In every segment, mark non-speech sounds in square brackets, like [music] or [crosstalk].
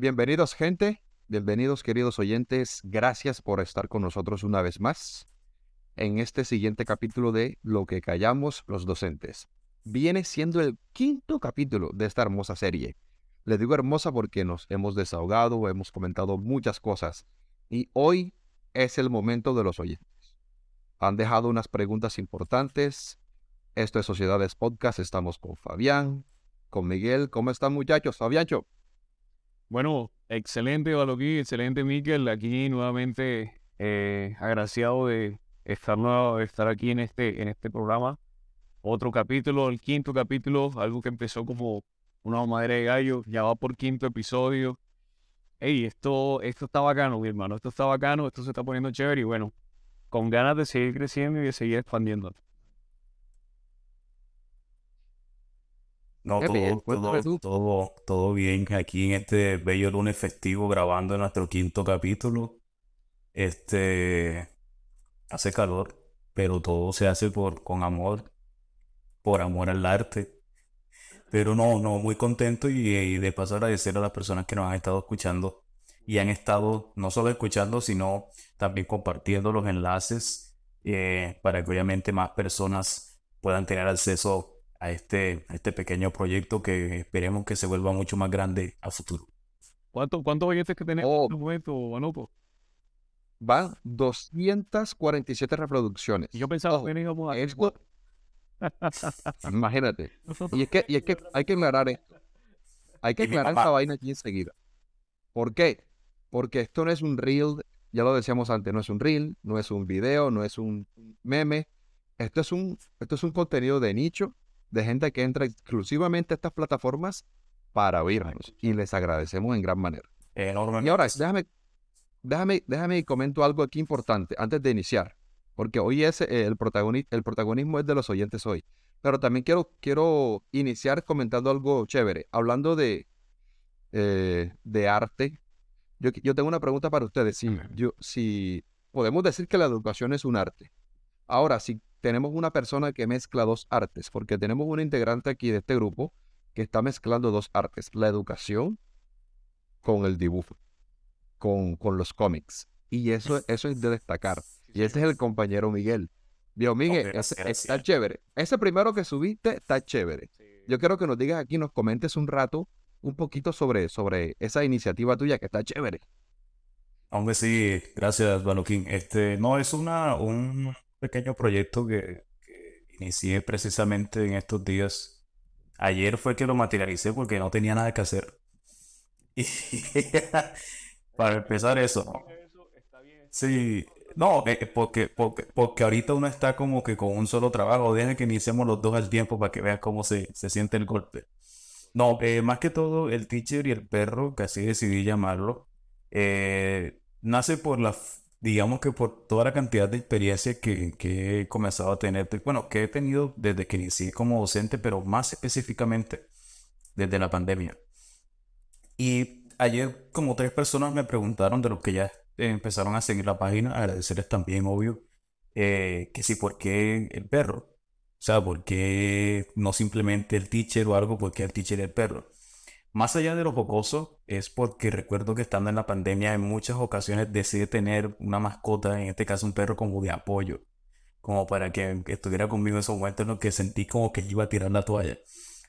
Bienvenidos gente, bienvenidos queridos oyentes, gracias por estar con nosotros una vez más en este siguiente capítulo de Lo que callamos los docentes. Viene siendo el quinto capítulo de esta hermosa serie. Le digo hermosa porque nos hemos desahogado, hemos comentado muchas cosas y hoy es el momento de los oyentes. Han dejado unas preguntas importantes. Esto es Sociedades Podcast, estamos con Fabián, con Miguel. ¿Cómo están muchachos? Fabiancho. Bueno, excelente Baloquín, excelente Miguel. Aquí nuevamente eh, agraciado de estar, estar aquí en este, en este programa. Otro capítulo, el quinto capítulo, algo que empezó como una madera de gallo, ya va por quinto episodio. Ey, esto, esto está bacano, mi hermano, esto está bacano, esto se está poniendo chévere y bueno, con ganas de seguir creciendo y de seguir expandiendo. No, todo, todo, todo, bien aquí en este bello lunes festivo grabando nuestro quinto capítulo. Este hace calor, pero todo se hace por con amor, por amor al arte. Pero no, no, muy contento y, de paso agradecer a las personas que nos han estado escuchando y han estado no solo escuchando, sino también compartiendo los enlaces eh, para que obviamente más personas puedan tener acceso a este, este pequeño proyecto que esperemos que se vuelva mucho más grande a futuro. ¿Cuántos cuánto oyentes que tenemos oh. en este momento? Van 247 reproducciones. yo pensaba que íbamos a... [laughs] Imagínate. Y es, que, y es que [laughs] hay que aclarar esto. Hay que aclarar esta vaina aquí enseguida. ¿Por qué? Porque esto no es un reel, ya lo decíamos antes, no es un reel, no es un video, no es un meme. Esto es un, esto es un contenido de nicho de gente que entra exclusivamente a estas plataformas para oírnos y les agradecemos en gran manera. Enormemente. Y ahora, déjame, déjame, déjame y comento algo aquí importante antes de iniciar, porque hoy es eh, el, el protagonismo es de los oyentes hoy. Pero también quiero, quiero iniciar comentando algo chévere, hablando de, eh, de arte. Yo, yo, tengo una pregunta para ustedes. Si, yo, si podemos decir que la educación es un arte. Ahora, si tenemos una persona que mezcla dos artes, porque tenemos un integrante aquí de este grupo que está mezclando dos artes, la educación con el dibujo, con, con los cómics. Y eso, eso es de destacar. Y ese es el compañero Miguel. Dios Miguel, está chévere. Ese primero que subiste está chévere. Yo quiero que nos digas aquí, nos comentes un rato, un poquito sobre, sobre esa iniciativa tuya que está chévere. Aunque sí, gracias, Baloquín. Este, no, es una, un, pequeño proyecto que, inicié precisamente en estos días. Ayer fue que lo materialicé porque no tenía nada que hacer. [laughs] Y [laughs] para empezar eso, Sí, no, eh, porque, porque, porque ahorita uno está como que con un solo trabajo. Deja que iniciemos los dos al tiempo para que veas cómo se, se siente el golpe. No, eh, más que todo, el teacher y el perro, que así decidí llamarlo, eh, nace por la digamos que por toda la cantidad de experiencia que, he comenzado a tener, bueno, que he tenido desde que inicié como docente, pero más específicamente desde la pandemia. Y ayer como tres personas me preguntaron de los que ya empezaron a seguir la página, agradecerles también, obvio, eh, que sí, ¿por qué el perro? O sea, ¿por qué no simplemente el teacher o algo? ¿Por qué el teacher y el perro? Más allá de lo jocoso, es porque recuerdo que estando en la pandemia en muchas ocasiones decidí tener una mascota, en este caso un perro como de apoyo, como para que estuviera conmigo en esos momentos en los que sentí como que iba a tirar la toalla.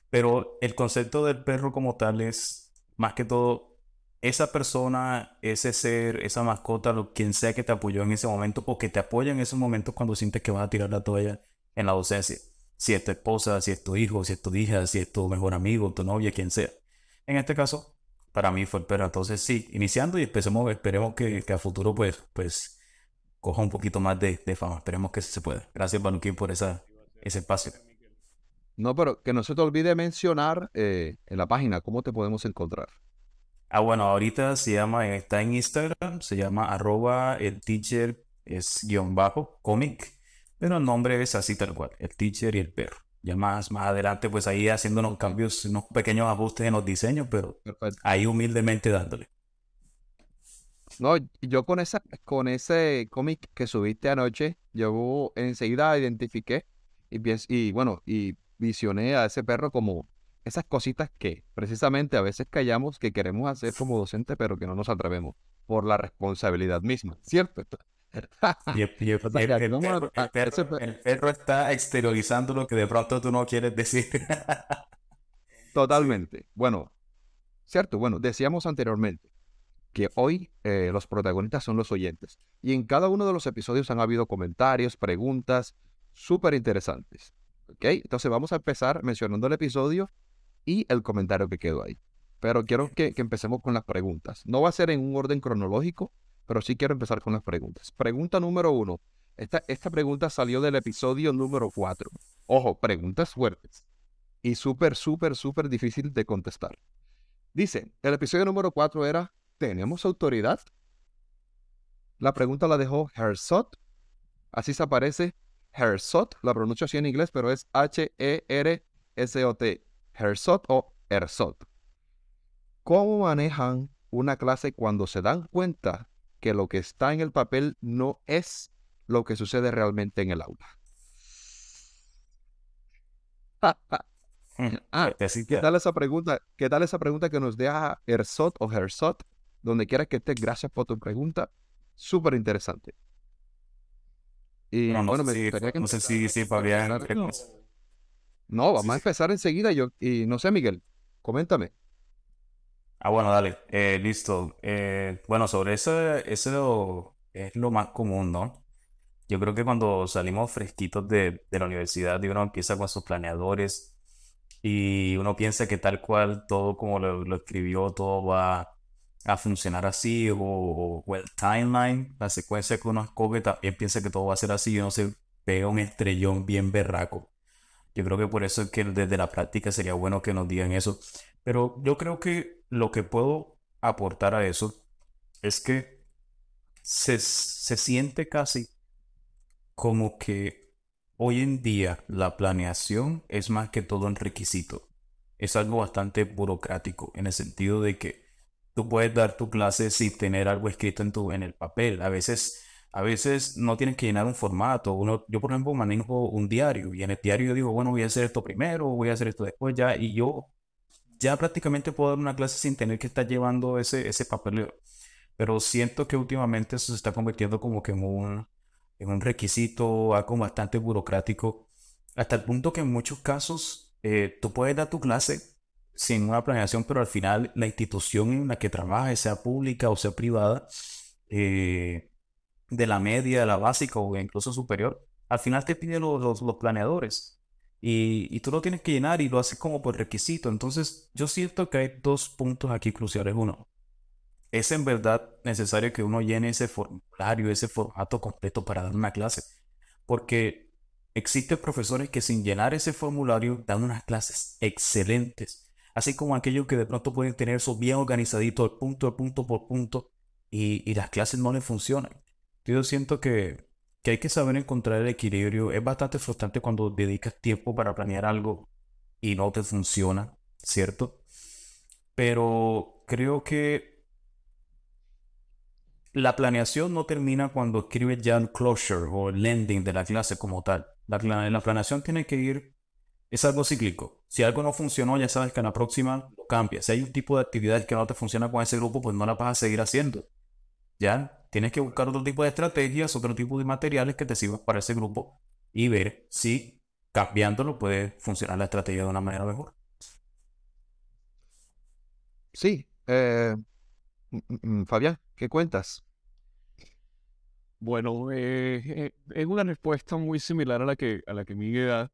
Pero el concepto del perro como tal es más que todo esa persona, ese ser, esa mascota, quien sea que te apoyó en ese momento o que te apoya en esos momentos cuando sientes que vas a tirar la toalla en la docencia. Si es tu esposa, si es tu hijo, si es tu hija, si es tu mejor amigo, tu novia, quien sea. En este caso, para mí fue el perro. Entonces sí, iniciando y empecemos, esperemos que, a futuro pues, pues coja un poquito más de, fama. Esperemos que se pueda. Gracias, Banuquín, por esa, ese espacio. No, pero que no se te olvide mencionar eh, en la página cómo te podemos encontrar. Ah, bueno, ahorita se llama, está en Instagram, se llama arroba el teacher es guion bajo, cómic, pero el nombre es así tal cual, el teacher y el perro ya más, más adelante, pues ahí haciendo unos cambios, unos pequeños ajustes en los diseños, pero ahí humildemente dándole. No, yo con esa, con ese cómic que subiste anoche, yo enseguida identifiqué y, y bueno, y visioné a ese perro como esas cositas que precisamente a veces callamos que queremos hacer como docente, pero que no nos atrevemos por la responsabilidad misma, ¿cierto? [laughs] Y el, y el- el- el perro está exteriorizando lo que de pronto tú no quieres decir. [laughs] Totalmente. Bueno, cierto, bueno, decíamos anteriormente que hoy eh, los protagonistas son los oyentes. Y en cada uno de los episodios han habido comentarios, preguntas súper interesantes. ¿Ok? Entonces vamos a empezar mencionando el episodio y el comentario que quedó ahí. Pero quiero que, que empecemos con las preguntas. No va a ser en un orden cronológico, pero sí quiero empezar con las preguntas. Pregunta número uno. Esta, esta pregunta salió del episodio número cuatro. Ojo, preguntas fuertes y súper, súper, súper difícil de contestar. Dice, el episodio número 4 era, ¿tenemos autoridad? La pregunta la dejó Herzot. Así se aparece Herzot, la pronuncio así en inglés, pero es H-E-R-S-O-T. Herzot o Herzot. ¿Cómo manejan una clase cuando se dan cuenta que lo que está en el papel no es lo que sucede realmente en el aula? [laughs] Ah, Este, ¿Qué tal esa pregunta? ¿Qué tal esa pregunta que nos deja Ersot o Herzot? Donde quiera que estés, gracias por tu pregunta. Súper interesante. Y no bueno, sé me si- que no sé si- si Fabián-. No, vamos a empezar enseguida. Yo, y no sé, Miguel, coméntame. Ah, bueno, dale. Eh, listo. Eh, bueno, sobre eso, eso es lo más común, ¿no? Yo creo que cuando salimos fresquitos de, de la universidad y uno empieza con sus planeadores y uno piensa que tal cual todo como lo, lo escribió, todo va a funcionar así o, el timeline, la secuencia que uno escoge, también piensa que todo va a ser así y uno se pega un estrellón bien berraco. Yo creo que por eso es que desde la práctica sería bueno que nos digan eso. Pero yo creo que lo que puedo aportar a eso es que se, se siente casi como que hoy en día la planeación es más que todo un requisito. Es algo bastante burocrático en el sentido de que tú puedes dar tu clase sin tener algo escrito en tu, en el papel. A veces, a veces no tienes que llenar un formato. Uno, yo, por ejemplo, manejo un diario y en el diario yo digo, bueno, voy a hacer esto primero, voy a hacer esto después ya, y yo ya prácticamente puedo dar una clase sin tener que estar llevando ese, ese. Pero siento que últimamente eso se está convirtiendo como que en un, en un requisito, algo bastante burocrático, hasta el punto que en muchos casos eh, tú puedes dar tu clase sin una planeación, pero al final la institución en la que trabajes, sea pública o sea privada, eh, de la media, de la básica o incluso superior, al final te pide los, los, los planeadores. Y, y tú lo tienes que llenar y lo haces como por requisito. Entonces, yo siento que hay dos puntos aquí cruciales. Uno, es en verdad necesario que uno llene ese formulario, ese formato completo para dar una clase. Porque existen profesores que sin llenar ese formulario dan unas clases excelentes. Así como aquellos que de pronto pueden tener eso bien organizadito, punto, el punto por punto, y, y las clases no les funcionan. Yo siento que, que hay que saber encontrar el equilibrio. Es bastante frustrante cuando dedicas tiempo para planear algo y no te funciona, ¿cierto? Pero creo que la planeación no termina cuando escribes ya el closure o el ending de la clase como tal. La, la planeación tiene que ir, es algo cíclico. Si algo no funcionó, ya sabes que en la próxima lo cambias. Si hay un tipo de actividad que no te funciona con ese grupo, pues no la vas a seguir haciendo. Ya tienes que buscar otro tipo de estrategias, otro tipo de materiales que te sirvan para ese grupo y ver si cambiándolo puede funcionar la estrategia de una manera mejor. Sí. eh, mm, mm, Fabián, ¿qué cuentas? Bueno, eh, eh, es una respuesta muy similar a la que, a la que Miguel da.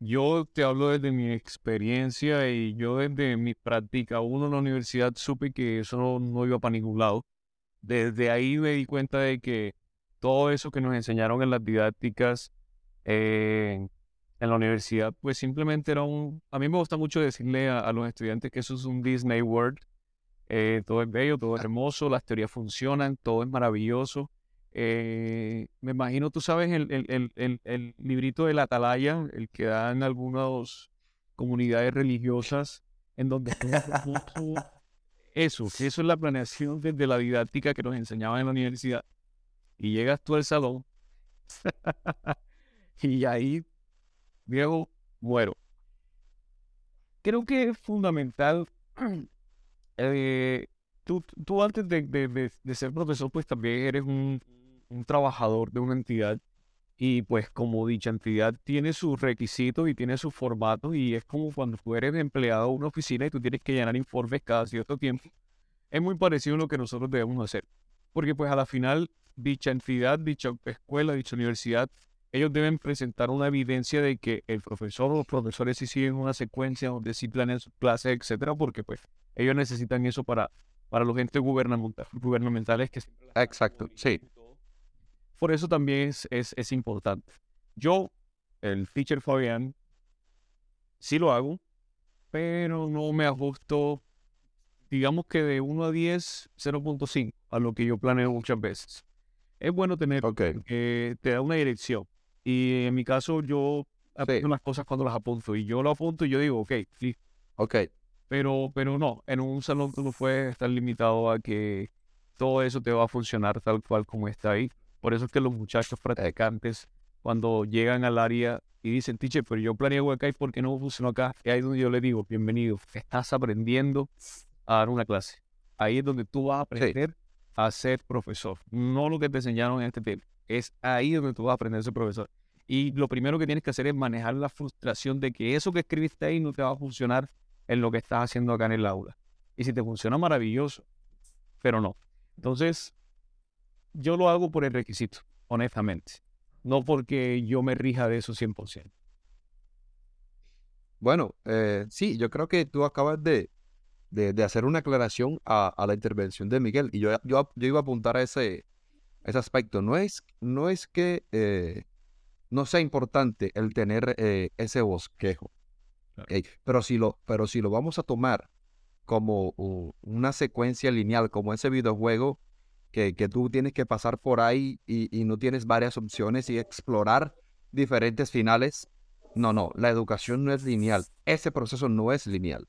Yo te hablo desde mi experiencia y yo desde mi práctica, uno en la universidad supe que eso no, no iba para ningún lado. Desde ahí me di cuenta de que todo eso que nos enseñaron en las didácticas eh, en la universidad, pues simplemente era un... A mí me gusta mucho decirle a, a los estudiantes que eso es un Disney World. Eh, todo es bello, todo es hermoso, las teorías funcionan, todo es maravilloso. Eh, me imagino, tú sabes, el, el, el, el, librito del Atalaya, el que dan algunas comunidades religiosas, en donde todo- eso, que eso es la planeación desde la didáctica que nos enseñaban en la universidad. Y llegas tú al salón [laughs] y ahí, viejo, muero. creo que es fundamental. [clears throat] eh, tú, tú antes de, de- de- ser profesor, pues también eres un, un trabajador de una entidad. Y pues como dicha entidad tiene sus requisitos y tiene sus formatos y es como cuando tú eres empleado de una oficina y tú tienes que llenar informes cada cierto tiempo. Es muy parecido a lo que nosotros debemos hacer. Porque pues a la final dicha entidad, dicha escuela, dicha universidad, ellos deben presentar una evidencia de que el profesor o los profesores sí siguen una secuencia donde sí planean sus clases, etcétera, porque pues ellos necesitan eso para, para los entes gubernamental- gubernamentales que siempre Exacto, sí. Por eso también es, es, es importante. Yo, el teacher Fabián, sí lo hago, pero no me ajusto, digamos que de 1 a 10, 0.5 a lo que yo planeo muchas veces. Es bueno tener, Ok. eh, te da una dirección. Y en mi caso, yo apunto las cosas cuando las apunto. Y yo lo apunto y yo digo, ok, sí. Ok. Pero, pero no, en un salón tú no puedes estar limitado a que todo eso te va a funcionar tal cual como está ahí. Por eso es que los muchachos practicantes, cuando llegan al área y dicen, teacher, pero yo planeé acá y ¿por qué no funcionó acá? Y ahí es donde yo le digo, bienvenido, estás aprendiendo a dar una clase. Ahí es donde tú vas a aprender a ser profesor. No lo que te enseñaron en este tema. Es ahí donde tú vas a aprender a ser profesor. Y lo primero que tienes que hacer es manejar la frustración de que eso que escribiste ahí no te va a funcionar en lo que estás haciendo acá en el aula. Y si te funciona, maravilloso. Pero no. Entonces, yo lo hago por el requisito, honestamente. No porque yo me rija de eso 100%. Bueno, eh, sí, yo creo que tú acabas de, de, de hacer una aclaración a, a la intervención de Miguel y yo, yo, yo iba a apuntar a ese, ese aspecto. No es, no es que eh, no sea importante el tener eh, ese bosquejo, Claro. ¿ok? Pero, si lo, pero si lo vamos a tomar como una secuencia lineal, como ese videojuego que, que tú tienes que pasar por ahí y, y no tienes varias opciones y explorar diferentes finales, no, no, la educación no es lineal. Ese proceso no es lineal.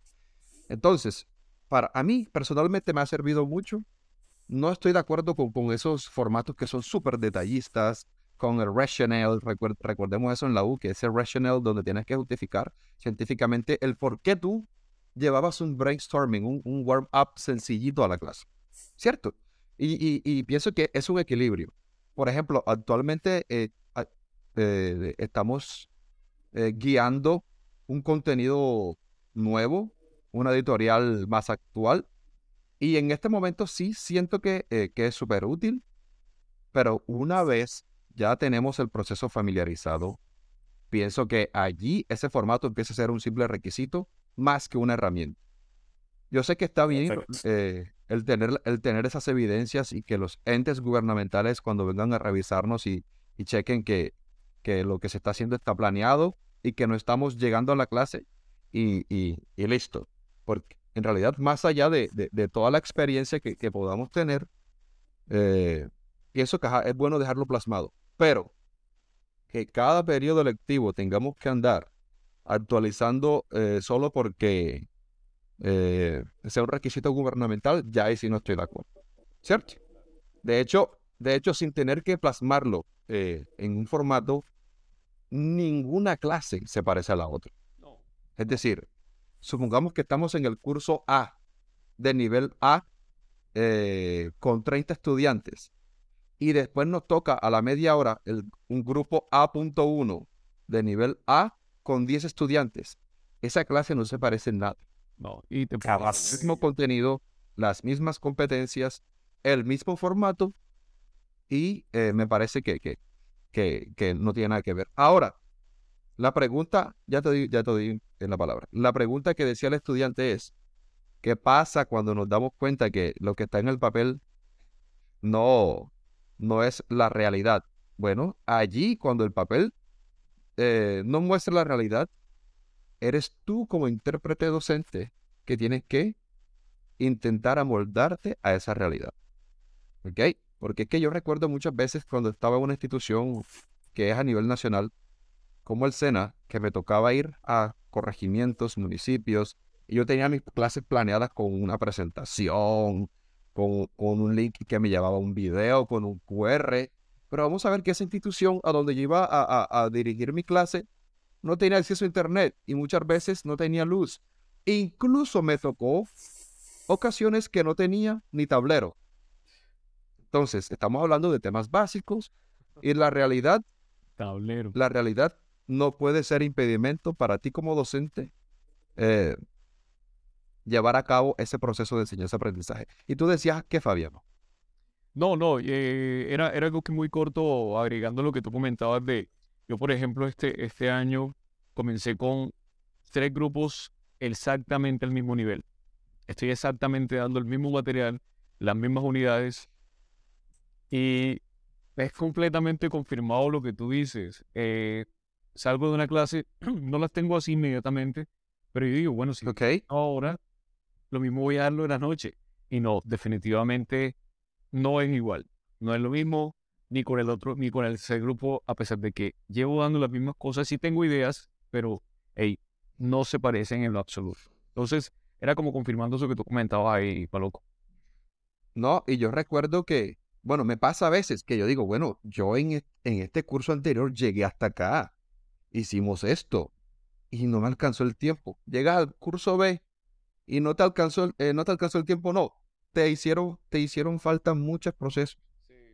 Entonces, para a mí personalmente me ha servido mucho. No estoy de acuerdo con, con esos formatos que son súper detallistas, con el rationale, recuer- recordemos eso en la U, que ese rationale donde tienes que justificar científicamente el por qué tú llevabas un brainstorming, un, un warm-up sencillito a la clase. ¿Cierto? Y, y- y pienso que es un equilibrio. Por ejemplo, actualmente eh, eh, estamos eh, guiando un contenido nuevo, una editorial más actual. Y en este momento sí siento que, que es súper útil, pero una vez ya tenemos el proceso familiarizado, pienso que allí ese formato empieza a ser un simple requisito más que una herramienta. Yo sé que está bien eh, el, tener, el tener esas evidencias y que los entes gubernamentales cuando vengan a revisarnos y, y chequen que, que lo que se está haciendo está planeado y que no estamos llegando a la clase y, y- y listo. Porque en realidad, más allá de, de- toda la experiencia que, que podamos tener, eh, pienso que es bueno dejarlo plasmado. Pero que cada periodo lectivo tengamos que andar actualizando eh, solo porque eh, sea un requisito gubernamental, ya ahí sí no estoy de acuerdo. ¿Cierto? De hecho, de hecho, sin tener que plasmarlo eh, en un formato, ninguna clase se parece a la otra. Es decir, supongamos que estamos en el curso A, de nivel A, eh, con 30 estudiantes, y después nos toca a la media hora el- un grupo A.1 de nivel A con 10 estudiantes. Esa clase no se parece en nada. No, y te. El mismo contenido, las mismas competencias, el mismo formato, y eh, me parece que, que, que, que no tiene nada que ver. Ahora, la pregunta, ya te di, ya te di en la palabra. La pregunta que decía el estudiante es, ¿qué pasa cuando nos damos cuenta que lo que está en el papel no, no es la realidad? Bueno, allí cuando el papel eh, no muestra la realidad, eres tú como intérprete docente que tienes que intentar amoldarte a esa realidad. ¿Ok? Porque es que yo recuerdo muchas veces cuando estaba en una institución que es a nivel nacional, como el SENA, que me tocaba ir a corregimientos, municipios, y yo tenía mis clases planeadas con una presentación, con, un link que me llevaba un video, con un QR. Pero vamos a ver que esa institución a donde yo iba a- a dirigir mi clase no tenía acceso a internet y muchas veces no tenía luz. Incluso me tocó ocasiones que no tenía ni tablero. Entonces, estamos hablando de temas básicos y la realidad, Tablero. la realidad no puede ser impedimento para ti como docente eh, llevar a cabo ese proceso de enseñanza-aprendizaje. Y tú decías que, Fabiano. No, no, eh, era, era algo que muy corto, agregando lo que tú comentabas de, yo por ejemplo, este, este año comencé con tres grupos exactamente al mismo nivel. Estoy exactamente dando el mismo material, las mismas unidades, y es completamente confirmado lo que tú dices. Eh, salgo de una clase, [clears throat] no las tengo así inmediatamente, pero yo digo, bueno, si ahora, lo mismo voy a darlo en la noche. Y no, definitivamente no es igual. No es lo mismo ni con el otro, ni con el tercer grupo, a pesar de que llevo dando las mismas cosas. Sí tengo ideas, pero, hey, no se parecen en lo absoluto. Entonces, era como confirmando eso que tú comentabas ahí, Paloco. No, y yo recuerdo que, bueno, me pasa a veces que yo digo, bueno, yo en, e- en este curso anterior llegué hasta acá, hicimos esto, y no me alcanzó el tiempo. Llegas al curso B y no te alcanzó, el- eh, no te alcanzó el tiempo, no. Te hicieron, te hicieron falta muchos procesos.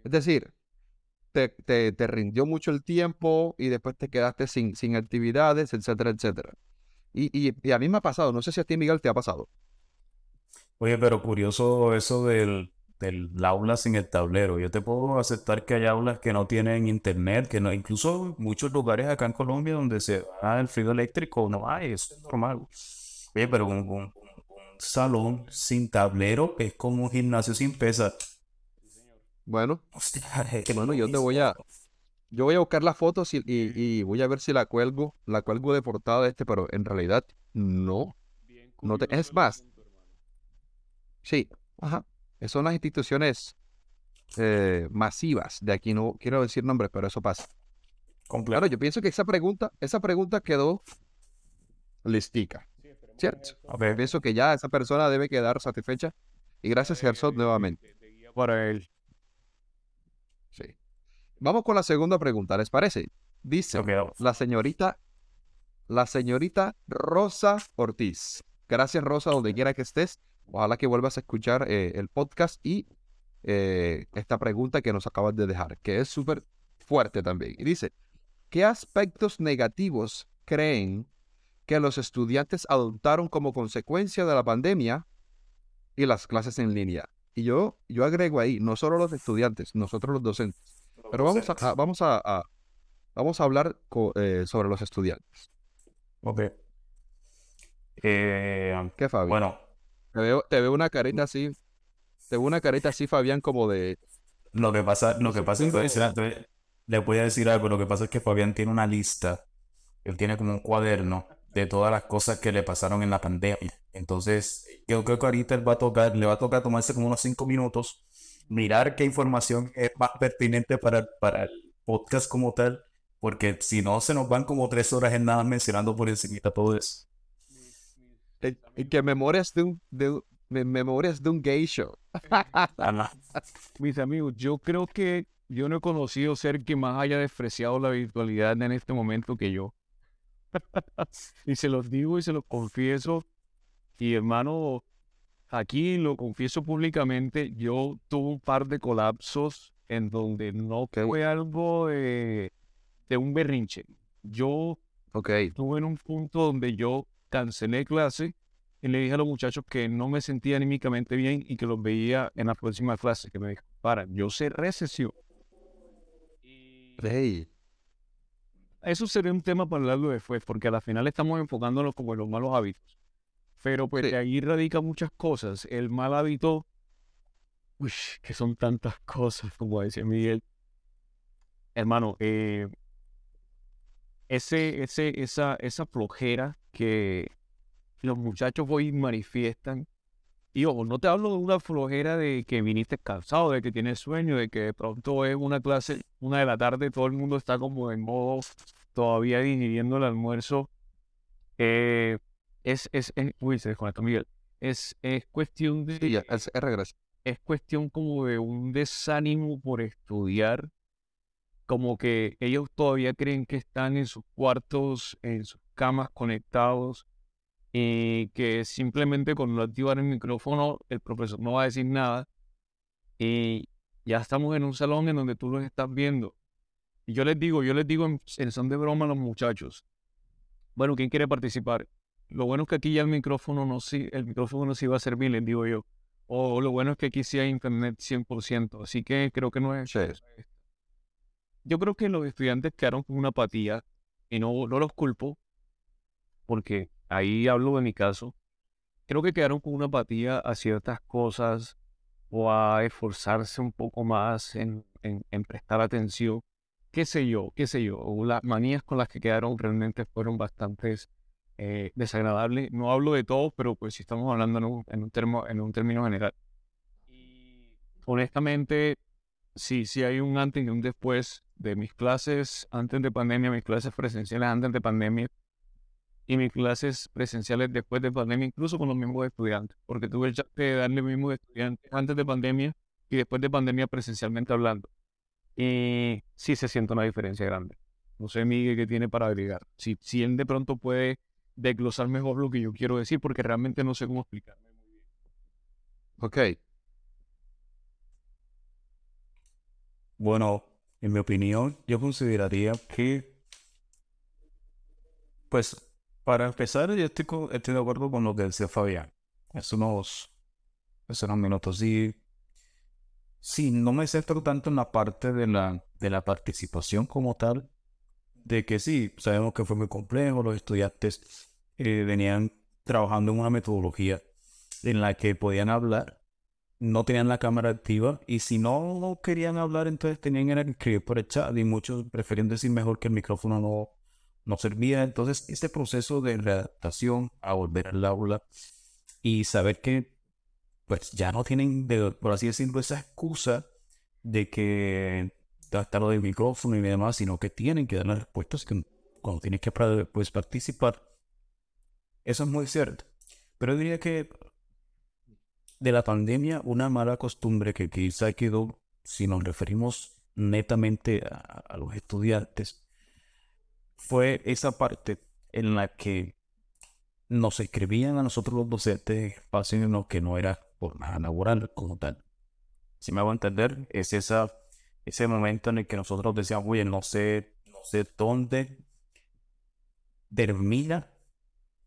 Es decir, te, rindió mucho el tiempo y después te quedaste sin, sin actividades, etcétera, etcétera. Y, a mí me ha pasado, no sé si a ti, Miguel, te ha pasado. Oye, pero curioso eso del, del aula sin el tablero. Yo te puedo aceptar que hay aulas que no tienen internet, que no, incluso muchos lugares acá en Colombia donde se va el frío eléctrico, no hay, eso es normal. Oye, pero un, un- un- un salón sin tablero es como un gimnasio sin pesas. Bueno, Hostia, [laughs] es Bueno, yo te voy a, yo voy a buscar las fotos y, y- y voy a ver si la cuelgo, la cuelgo de portada de este, pero en realidad no. No te- es más. Sí, ajá. Esas son las instituciones eh, masivas de aquí, no quiero decir nombres, pero eso pasa. completo. Claro, yo pienso que esa pregunta, esa pregunta quedó listica, ¿cierto? Pienso que ya esa persona debe quedar satisfecha. Y gracias, Herzog, nuevamente. Para él. Vamos con la segunda pregunta, ¿les parece? Dice, la señorita, la señorita Rosa Ortiz. Gracias, Rosa, donde quiera que estés. Ojalá que vuelvas a escuchar eh, el podcast y eh, esta pregunta que nos acabas de dejar, que es súper fuerte también. Y dice, ¿qué aspectos negativos creen que los estudiantes adoptaron como consecuencia de la pandemia y las clases en línea? Y yo, yo agrego ahí, no solo los estudiantes, nosotros los docentes. Pero vamos a, a- vamos a, a- vamos a hablar co- eh, sobre los estudiantes. Ok. Eh, ¿Qué, Fabi? bueno, Te veo, te veo una carita así, te veo una carita así, Fabián, como de... lo que pasa, lo que pasa es que entonces, le voy a decir algo. Lo que pasa es que Fabián tiene una lista. Él tiene como un cuaderno de todas las cosas que le pasaron en la pandemia. Entonces, yo creo que ahorita él va a tocar, le va a tocar tomarse como unos cinco minutos, mirar qué información es más pertinente para, para el podcast como tal, porque si no se nos van como tres horas en nada mencionando por encima todo eso. Y que memorias de un, de, memorias de un gay show. [laughs] Mis amigos, yo creo que yo no he conocido ser que más haya despreciado la virtualidad en este momento que yo. [laughs] y se los digo y se los confieso. Y hermano, aquí lo confieso públicamente, yo tuve un par de colapsos en donde no fue algo de, de un berrinche. Yo Ok, estuve en un punto donde yo cancelé clase y le dije a los muchachos que no me sentía anímicamente bien y que los veía en la próxima clase, que me dijo, para, yo cerré sesión. hey, Eso sería un tema para hablarlo después, porque a la final estamos enfocándonos como en los malos hábitos. Pero pues Sí. de ahí radica muchas cosas. El mal hábito, uy, que son tantas [laughs] cosas, como decía Miguel. Hermano, eh, ese, ese, esa, esa flojera que los muchachos hoy manifiestan. Y ojo, no te hablo de una flojera de que viniste cansado, de que tienes sueño, de que de pronto es una clase, una de la tarde, todo el mundo está como en modo todavía digiriendo el almuerzo. Eh, es, es, es- uy, se desconectó Miguel. Es, es cuestión de, sí, ya, es, es regreso. es cuestión como de un desánimo por estudiar, como que ellos todavía creen que están en sus cuartos, en sus camas conectados y que simplemente con no activar el micrófono el profesor no va a decir nada y ya estamos en un salón en donde tú los estás viendo. Y yo les digo, yo les digo en, son de broma a los muchachos, bueno, ¿quién quiere participar? Lo bueno es que aquí ya el micrófono no sí, el micrófono no sí va a servir, les digo yo. O lo bueno es que aquí sí hay internet 100%, así que creo que no es... Yo creo que los estudiantes quedaron con una apatía y no, no los culpo, porque ahí hablo de mi caso. Creo que quedaron con una apatía a ciertas cosas o a esforzarse un poco más en, en, prestar atención. Qué sé yo, qué sé yo. Las manías con las que quedaron realmente fueron bastante eh, desagradables. No hablo de todos, pero pues si estamos hablando en un, en un, termo, en un término general. Y honestamente, sí, sí hay un antes y un después de mis clases antes de pandemia, mis clases presenciales antes de pandemia y mis clases presenciales después de pandemia, incluso con los mismos estudiantes, porque tuve el chance de darle mismos estudiantes antes de pandemia y después de pandemia presencialmente hablando. Y sí se siente una diferencia grande. No sé, Miguel, qué tiene para agregar. Si, si él de pronto puede desglosar mejor lo que yo quiero decir, porque realmente no sé cómo explicarme muy bien. Ok. Bueno, en mi opinión, yo consideraría que, pues, para empezar, yo estoy, estoy de acuerdo con lo que decía Fabián. Es unos, es unos minutos. Y sí, no me centro tanto en la parte de la, de la participación como tal, de que sí, sabemos que fue muy complejo, los estudiantes eh, venían trabajando en una metodología en la que podían hablar, no tenían la cámara activa y si no querían hablar entonces tenían que escribir por el chat y muchos preferían decir mejor que el micrófono no, no servía. Entonces, este proceso de readaptación a volver al aula y saber que, pues, ya no tienen, por así decirlo, esa excusa de que está lo del micrófono y demás, sino que tienen que dar las respuestas que cuando tienen que pues, participar. Eso es muy cierto. Pero diría que de la pandemia, una mala costumbre que quizá quedó, si nos referimos netamente a los estudiantes, fue esa parte en la que nos escribían a nosotros los docentes espacios en que no era por nada laboral como tal. Si me hago entender, es esa, ese momento en el que nosotros decíamos, oye, no sé, no sé dónde termina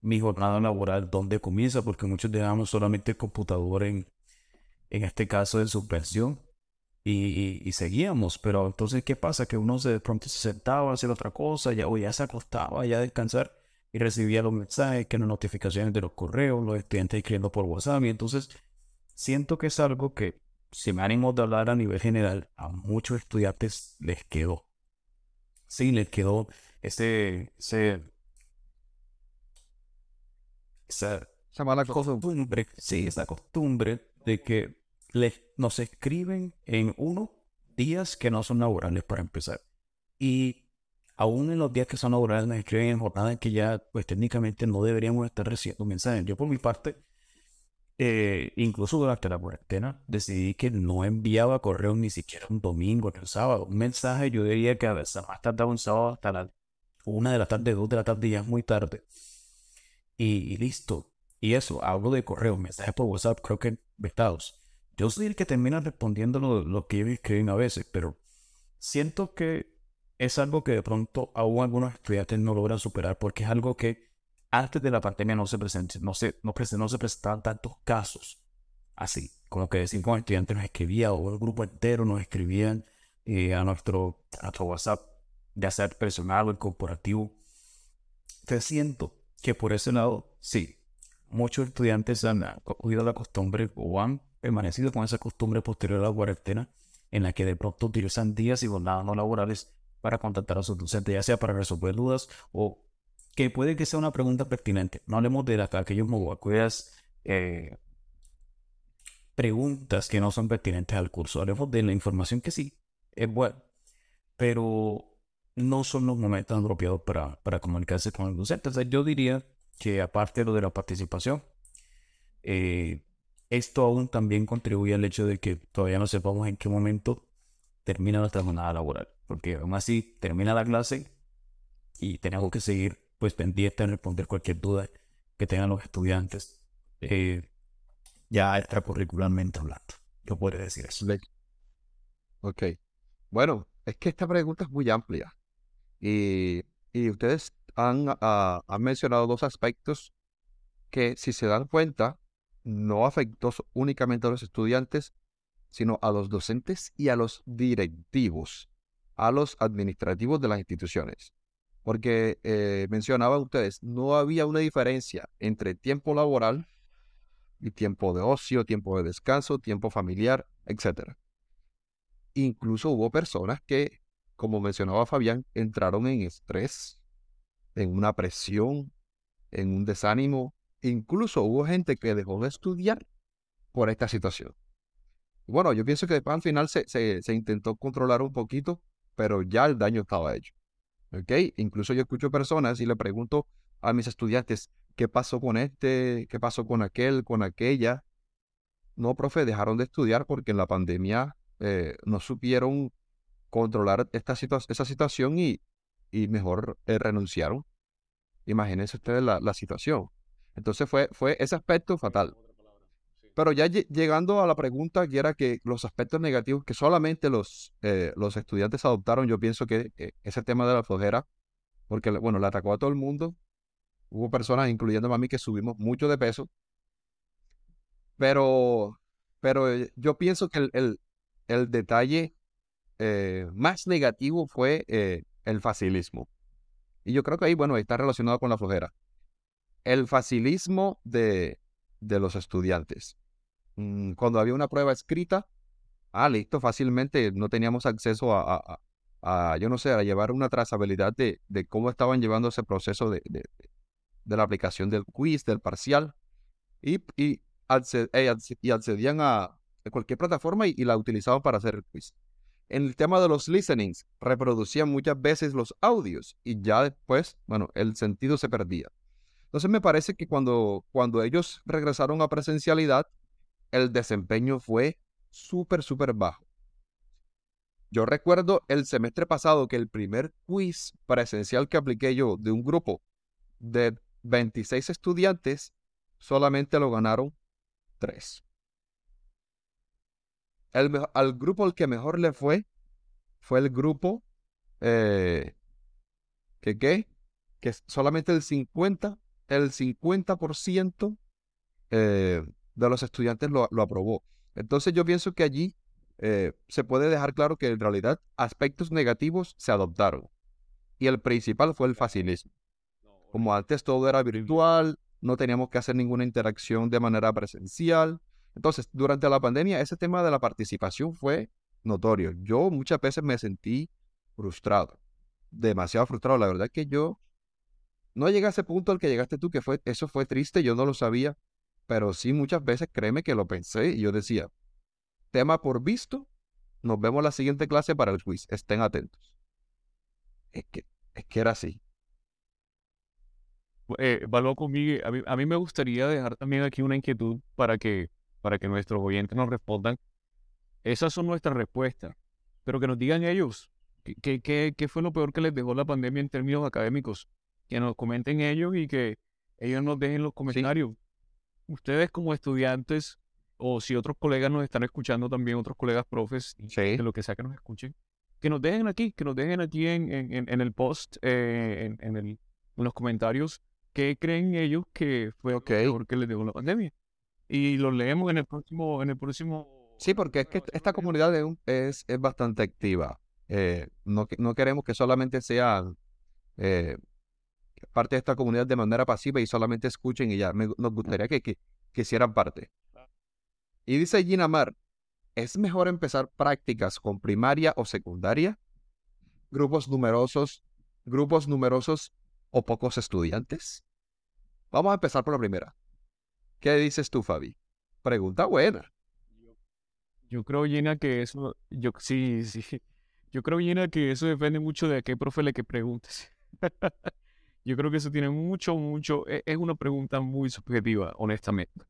mi jornada laboral, dónde comienza, porque muchos dejamos solamente el computador en, en este caso de suspensión y, seguíamos. Pero entonces, ¿qué pasa? Que uno de pronto se sentaba a hacer otra cosa, ya, o ya se acostaba ya a descansar y recibía los mensajes, que las notificaciones de los correos, los estudiantes escribiendo por WhatsApp. Y entonces, siento que es algo que, si me animo de hablar a nivel general, a muchos estudiantes les quedó. Sí, les quedó ese, ese esa, esa mala costumbre, sí, esa costumbre de que les, nos escriben en unos días que no son laborales para empezar. Y aún en los días que son laborales nos escriben en jornadas que ya pues técnicamente no deberíamos estar recibiendo mensajes. Yo por mi parte, eh, incluso durante la cuarentena, decidí que no enviaba correos ni siquiera un domingo ni un sábado. Un mensaje yo diría que a veces más tardaba un sábado hasta la una de la tarde, dos de la tarde, ya es muy tarde. Y, listo. Y eso, hablo de correos, mensajes por WhatsApp, creo que vetados. Yo soy el que termina respondiendo lo, que ellos escriben a veces, pero siento que es algo que de pronto aún algunos estudiantes no logran superar porque es algo que antes de la pandemia no se presentó, no no, no se presentaban tantos casos así, como que decir, un estudiante nos escribía o el grupo entero nos escribían eh, a, nuestro, a nuestro WhatsApp, ya sea personal o el corporativo. Te siento que por ese lado, sí, muchos estudiantes han cogido la costumbre o han permanecido con esa costumbre posterior a la cuarentena, en la que de pronto utilizan días y jornadas no laborales para contactar a sus docentes, ya sea para resolver dudas o que puede que sea una pregunta pertinente. No hablemos de aquellos aquellas eh, preguntas que no son pertinentes al curso. Hablemos de la información que sí es buena, pero no son los momentos apropiados para, para comunicarse con el docente. yo diría que aparte de lo de la participación, eh, esto aún también contribuye al hecho de que todavía no sepamos en qué momento termina nuestra jornada laboral. Porque aún así termina la clase y tenemos que seguir pues pendientes en responder cualquier duda que tengan los estudiantes, eh, ya extracurricularmente hablando. Yo podría decir eso. Ok. Bueno, es que esta pregunta es muy amplia. Y, y ustedes han, ah, han mencionado dos aspectos que, si se dan cuenta, no afectó únicamente a los estudiantes, sino a los docentes y a los directivos, a los administrativos de las instituciones. Porque eh, mencionaban ustedes, no había una diferencia entre tiempo laboral y tiempo de ocio, tiempo de descanso, tiempo familiar, etc. Incluso hubo personas que, como mencionaba Fabián, entraron en estrés, en una presión, en un desánimo. Incluso hubo gente que dejó de estudiar por esta situación. Bueno, yo pienso que al final se, se, intentó controlar un poquito, pero ya el daño estaba hecho. Incluso yo escucho personas y le pregunto a mis estudiantes, ¿qué pasó con este? ¿Qué pasó con aquel? ¿Con aquella? No, profe, dejaron de estudiar porque en la pandemia eh, no supieron controlar esta esa situación y, y mejor eh, renunciaron. Imagínense ustedes la, la, situación. Entonces fue, fue ese aspecto fatal. Pero ya llegando a la pregunta, que era que los aspectos negativos que solamente los, eh, los estudiantes adoptaron, yo pienso que ese tema de la flojera, porque, bueno, le atacó a todo el mundo. Hubo personas, incluyendo a mí, que subimos mucho de peso. Pero, pero eh, yo pienso que el, el, detalle eh, más negativo fue el facilismo. Y yo creo que ahí, bueno, está relacionado con la flojera. El facilismo de, de los estudiantes. Mm, cuando había una prueba escrita, ah, listo, fácilmente no teníamos acceso a, a, yo no sé, a llevar una trazabilidad de, de cómo estaban llevando ese proceso de, de, la aplicación del quiz, del parcial, y, y, eh, y accedían a cualquier plataforma y, la utilizaban para hacer el quiz. En el tema de los listenings, reproducían muchas veces los audios y ya después, bueno, el sentido se perdía. Entonces me parece que cuando, cuando ellos regresaron a presencialidad, el desempeño fue súper, súper bajo. Yo recuerdo el semestre pasado que el primer quiz presencial que apliqué yo de un grupo de 26 estudiantes, solamente lo ganaron 3. El, al grupo al que mejor le fue fue el grupo eh, que, ¿qué? que solamente el 50, el 50% eh, de los estudiantes lo, aprobó. Entonces yo pienso que allí eh, se puede dejar claro que en realidad aspectos negativos se adoptaron. Y el principal fue el facilismo. Como antes todo era virtual, no teníamos que hacer ninguna interacción de manera presencial. Entonces, durante la pandemia, ese tema de la participación fue notorio. Yo muchas veces me sentí frustrado, demasiado frustrado. La verdad es que yo no llegué a ese punto al que llegaste tú, que fue, eso fue triste, yo no lo sabía, pero sí muchas veces créeme que lo pensé y yo decía, tema por visto, nos vemos la siguiente clase para el quiz, estén atentos. Es que, es que era así. Eh, conmigo, a mí, a mí me gustaría dejar también aquí una inquietud para que, para que nuestros oyentes nos respondan. Esas son nuestras respuestas, pero que nos digan ellos qué, qué, qué fue lo peor que les dejó la pandemia en términos académicos. Que nos comenten ellos y que ellos nos dejen los comentarios ustedes como estudiantes, o si otros colegas nos están escuchando también, otros colegas profes, de lo que sea que nos escuchen, que nos dejen aquí, que nos dejen aquí en, en, el post, eh, en, el, en los comentarios, qué creen ellos que fue okay. lo que les dejó la pandemia. Y lo leemos en el próximo, en el próximo. Sí, porque es que esta comunidad es, es bastante activa. Eh, no, no queremos que solamente sean eh, parte de esta comunidad de manera pasiva y solamente escuchen y ya. nos gustaría que, que, hicieran parte. Y dice Gina Mar, ¿es mejor empezar prácticas con primaria o secundaria? Grupos numerosos, grupos numerosos o pocos estudiantes. Vamos a empezar por la primera. ¿Qué dices tú, Fabi? Pregunta buena. Yo creo, Gina, que eso, yo sí, [laughs] sí. Yo creo, Gina, que eso depende mucho de a qué profe le que preguntes. [laughs] Yo creo que eso tiene mucho, mucho, e, es una pregunta muy subjetiva, honestamente.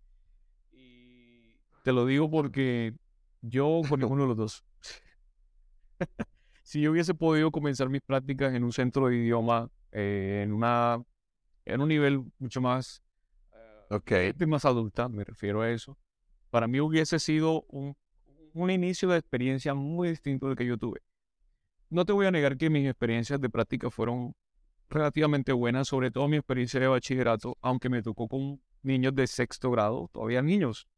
Y te lo digo porque yo con [laughs] ninguno de los dos. si yo hubiese podido comenzar mis prácticas en un centro de idioma, eh, en, una, en un nivel mucho más Ok. gente más adulta, me refiero a eso, para mí hubiese sido un, un inicio de experiencia muy distinto del que yo tuve. No te voy a negar que mis experiencias de práctica fueron relativamente buenas, sobre todo mi experiencia de bachillerato, aunque me tocó con niños de sexto grado, todavía niños,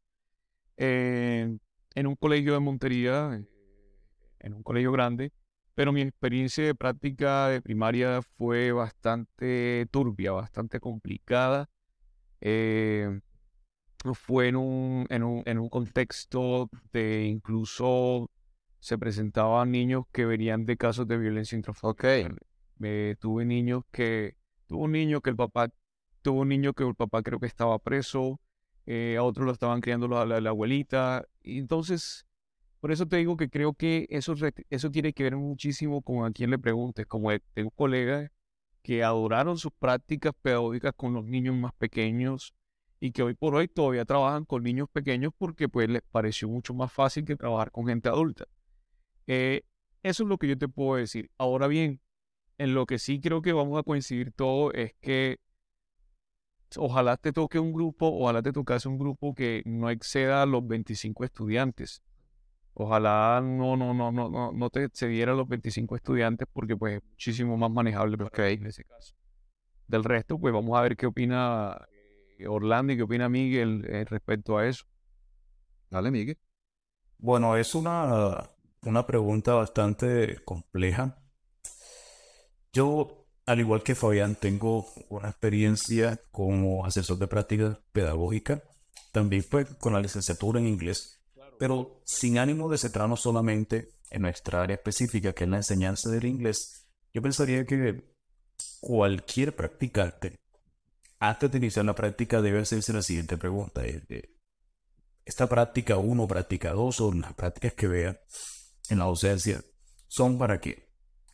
eh, en un colegio de Montería, eh, en un colegio grande, pero mi experiencia de práctica de primaria fue bastante turbia, bastante complicada. Eh, fue en un, en un, en un contexto de incluso se presentaban niños que venían de casos de violencia intrafamiliar. Eh, tuve niños que, tuvo un niño que el papá, tuvo un niño que el papá creo que estaba preso, eh, a otros lo estaban criando la, la, abuelita. Entonces, por eso te digo que creo que eso, eso tiene que ver muchísimo con a quién le preguntes. Como tengo colegas que adoraron sus prácticas pedagógicas con los niños más pequeños y que hoy por hoy todavía trabajan con niños pequeños porque pues les pareció mucho más fácil que trabajar con gente adulta. Eh, eso es lo que yo te puedo decir. Ahora bien, en lo que sí creo que vamos a coincidir todos es que ojalá te toque un grupo, ojalá te tocase un grupo que no exceda los 25 estudiantes. Ojalá no, no, no, no, no, no te excediera los 25 estudiantes porque pues es muchísimo más manejable para ti en ese caso. Del resto, pues vamos a ver qué opina eh, Orlando y qué opina Miguel eh, respecto a eso. Dale, Miguel. Bueno, es una, una pregunta bastante compleja. Yo, al igual que Fabián, tengo una experiencia como asesor de práctica pedagógica, también fue con la licenciatura en inglés, pero sin ánimo de centrarnos solamente en nuestra área específica, que es la enseñanza del inglés. Yo pensaría que cualquier practicante, antes de iniciar la práctica, debe hacerse la siguiente pregunta. esta práctica 1, práctica 2 o las prácticas que vea en la docencia son para qué?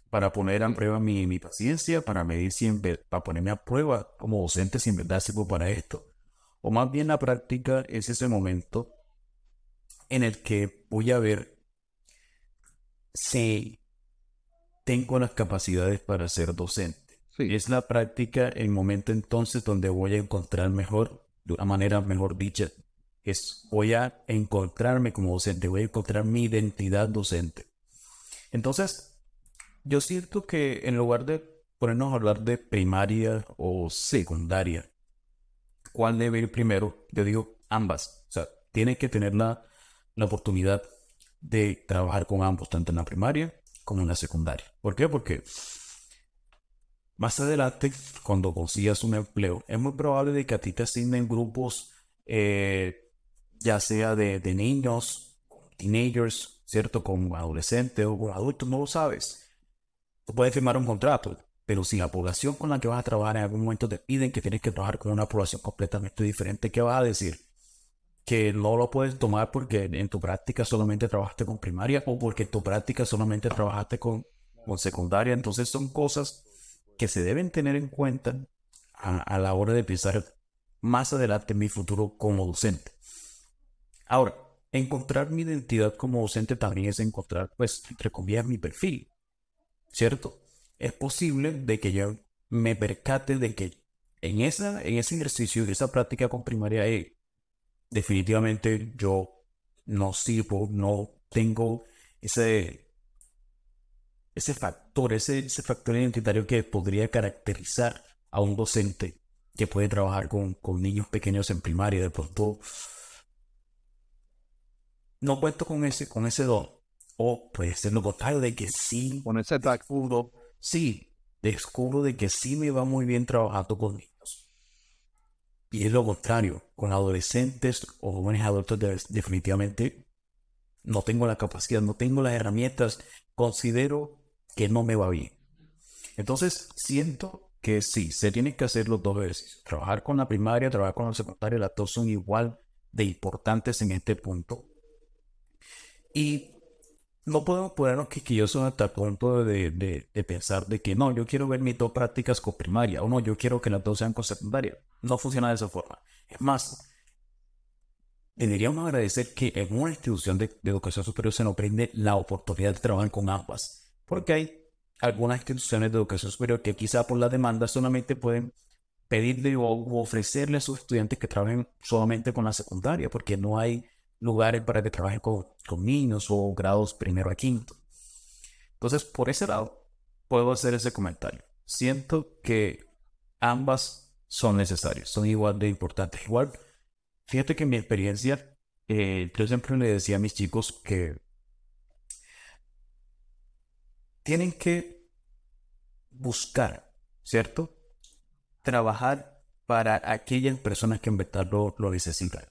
Para poner a prueba mi, mi paciencia, para medir si en para ponerme a prueba como docente si en verdad sirvo para esto. O más bien la práctica es ese momento en el que voy a ver si tengo las capacidades para ser docente. Sí. Es la práctica el momento entonces donde voy a encontrar mejor, de una manera mejor dicha, es voy a encontrarme como docente, voy a encontrar mi identidad docente. Entonces, yo siento que en lugar de ponernos a hablar de primaria o secundaria, ¿cuál debe ir primero? Yo digo ambas. O sea, tiene que tener la, la oportunidad de trabajar con ambos, tanto en la primaria como en la secundaria. ¿Por qué? Porque más adelante, cuando consigas un empleo, es muy probable de que a ti te asignen grupos, eh, ya sea de, de niños, teenagers, ¿cierto? Con adolescentes o con adultos, no lo sabes. Tú puedes firmar un contrato, pero si la población con la que vas a trabajar en algún momento te piden que tienes que trabajar con una población completamente diferente, ¿qué vas a decir? Que no lo puedes tomar porque en tu práctica solamente trabajaste con primaria o porque en tu práctica solamente trabajaste con, con secundaria. Entonces son cosas que se deben tener en cuenta a, a la hora de pensar más adelante en mi futuro como docente. Ahora, encontrar mi identidad como docente también es encontrar, pues, entre comillas, mi perfil, ¿cierto? Es posible de que yo me percate de que en, esa, en ese ejercicio, en esa práctica con primaria, eh, definitivamente yo no sirvo, no tengo ese, ese factor, ese, ese factor identitario que podría caracterizar a un docente que puede trabajar con, con niños pequeños en primaria. De pronto, no cuento con ese, con ese don. O puede ser lo contrario, de que sí Con ese descubro, sí, descubro de que sí me va muy bien trabajando con niños. Y es lo contrario, con adolescentes o jóvenes adultos de- definitivamente no tengo la capacidad, no tengo las herramientas, considero que no me va bien. Entonces, siento que sí, se tienen que hacer los dos ejercicios. Trabajar con la primaria, trabajar con la secundaria, las dos son igual de importantes en este punto. Y no podemos ponernos quisquillosos hasta el punto de, de- de pensar de que no, yo quiero ver mis dos prácticas con primaria o no, yo quiero que las dos sean con secundaria. No funciona de esa forma. Es más, deberíamos agradecer que en una institución de, educación superior se nos brinde la oportunidad de trabajar con ambas. Porque hay algunas instituciones de educación superior que quizá por la demanda solamente pueden pedirle o ofrecerle a sus estudiantes que trabajen solamente con la secundaria, porque no hay lugares para que trabajen con, con niños o grados primero a quinto. Entonces, por ese lado, puedo hacer ese comentario. Siento que ambas son necesarias, son igual de importantes. Igual, fíjate que en mi experiencia, eh, yo siempre le decía a mis chicos que tienen que buscar, ¿cierto? Trabajar para aquellas personas que en verdad lo, lo necesitan,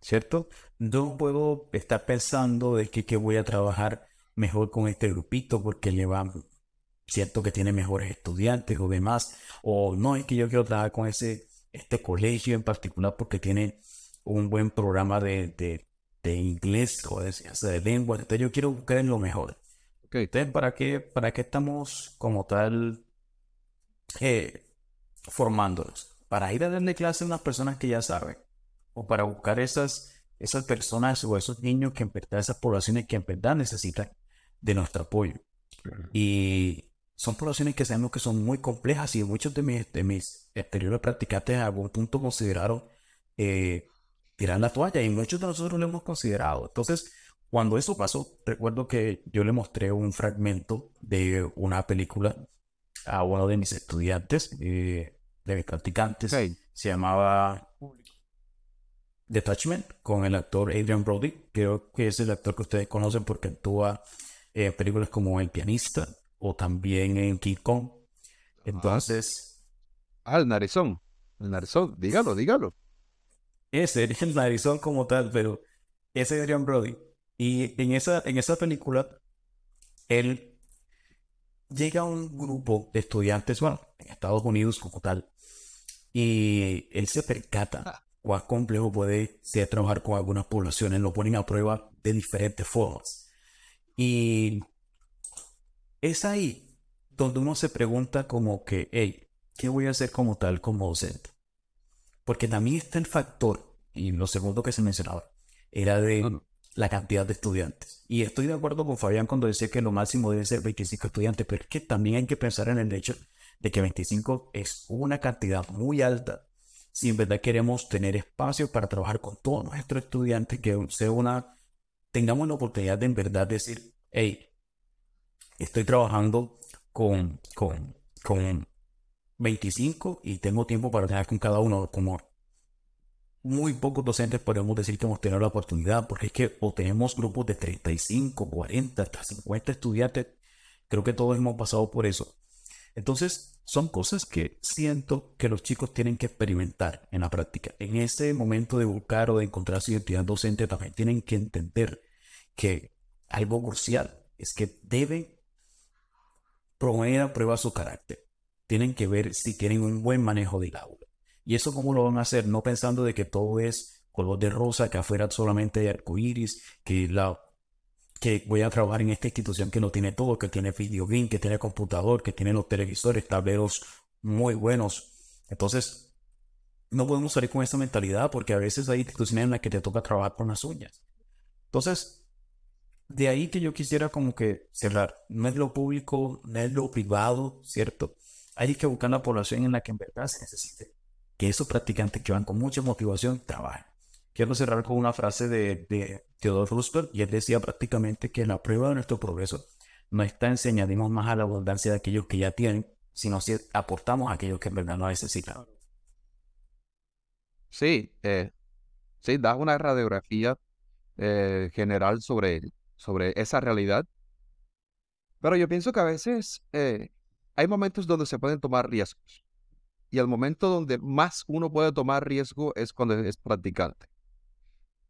¿cierto? No puedo estar pensando de que, que voy a trabajar mejor con este grupito porque le va, siento que tiene mejores estudiantes o demás, o no es que yo quiero trabajar con ese, este colegio en particular porque tiene un buen programa de, de, inglés o de de lengua, entonces yo quiero buscar lo mejor. Okay. Entonces, ¿para qué, ¿para qué estamos como tal eh, formándonos? Para ir a darle clase a unas personas que ya saben, o para buscar esas, esas personas o esos niños que en verdad, esas poblaciones que en verdad necesitan de nuestro apoyo. Y son poblaciones que sabemos que son muy complejas y muchos de mis, de mis exteriores practicantes a algún punto consideraron eh, tirar la toalla y muchos de nosotros lo hemos considerado. Entonces, cuando eso pasó, recuerdo que yo le mostré un fragmento de una película a uno de mis estudiantes, eh, de mis practicantes. Se llamaba Detachment con el actor Adrian Brody. Creo que es el actor que ustedes conocen porque actúa en películas como El pianista o también en King Kong. Entonces. Ah, el narizón. El narizón, dígalo, dígalo. Ese es el [laughs] narizón como tal, pero ese es Adrian Brody. Y en esa, en esa película, él llega a un grupo de estudiantes, bueno, en Estados Unidos como tal, y él se percata ah. Cuán complejo puede ser trabajar con algunas poblaciones, lo ponen a prueba de diferentes formas. Y es ahí donde uno se pregunta como que, hey, ¿qué voy a hacer como tal, como docente? Porque también está el factor, y lo segundo que se mencionaba, era de la cantidad de estudiantes. Y estoy de acuerdo con Fabián cuando decía que lo máximo debe ser 25 estudiantes, pero es que también hay que pensar en el hecho de que 25 es una cantidad muy alta si en verdad queremos tener espacio para trabajar con todos nuestros estudiantes, que sea una tengamos la oportunidad de en verdad decir, hey, estoy trabajando con, con, con 25 y tengo tiempo para trabajar con cada uno, como muy pocos docentes podemos decir que hemos tenido la oportunidad, porque es que o tenemos grupos de 35, 40, hasta 50 estudiantes, creo que todos hemos pasado por eso. Entonces, son cosas que siento que los chicos tienen que experimentar en la práctica. En ese momento de buscar o de encontrar su identidad docente, también tienen que entender que algo crucial es que deben poner a prueba su carácter. Tienen que ver si tienen un buen manejo del aula. Y eso cómo lo van a hacer, no pensando de que todo es color de rosa, que afuera solamente hay arcoíris, que la que voy a trabajar en esta institución que no tiene todo, que tiene video game, que tiene computador, que tiene los televisores, tableros muy buenos. Entonces, no podemos salir con esa mentalidad porque a veces hay instituciones en las que te toca trabajar con las uñas. Entonces, de ahí que yo quisiera como que cerrar. No es lo público, no es lo privado, ¿cierto? Hay que buscar la población en la que en verdad se necesite. Que esos practicantes que van con mucha motivación trabajen. Quiero cerrar con una frase de, Theodore Roosevelt y él decía prácticamente que la prueba de nuestro progreso no está en si añadimos más a la abundancia de aquellos que ya tienen, sino si aportamos a aquellos que en verdad no necesitan. Sí, eh, sí, da una radiografía eh, general sobre sobre esa realidad. Pero yo pienso que a veces eh, hay momentos donde se pueden tomar riesgos. Y el momento donde más uno puede tomar riesgo es cuando es practicante.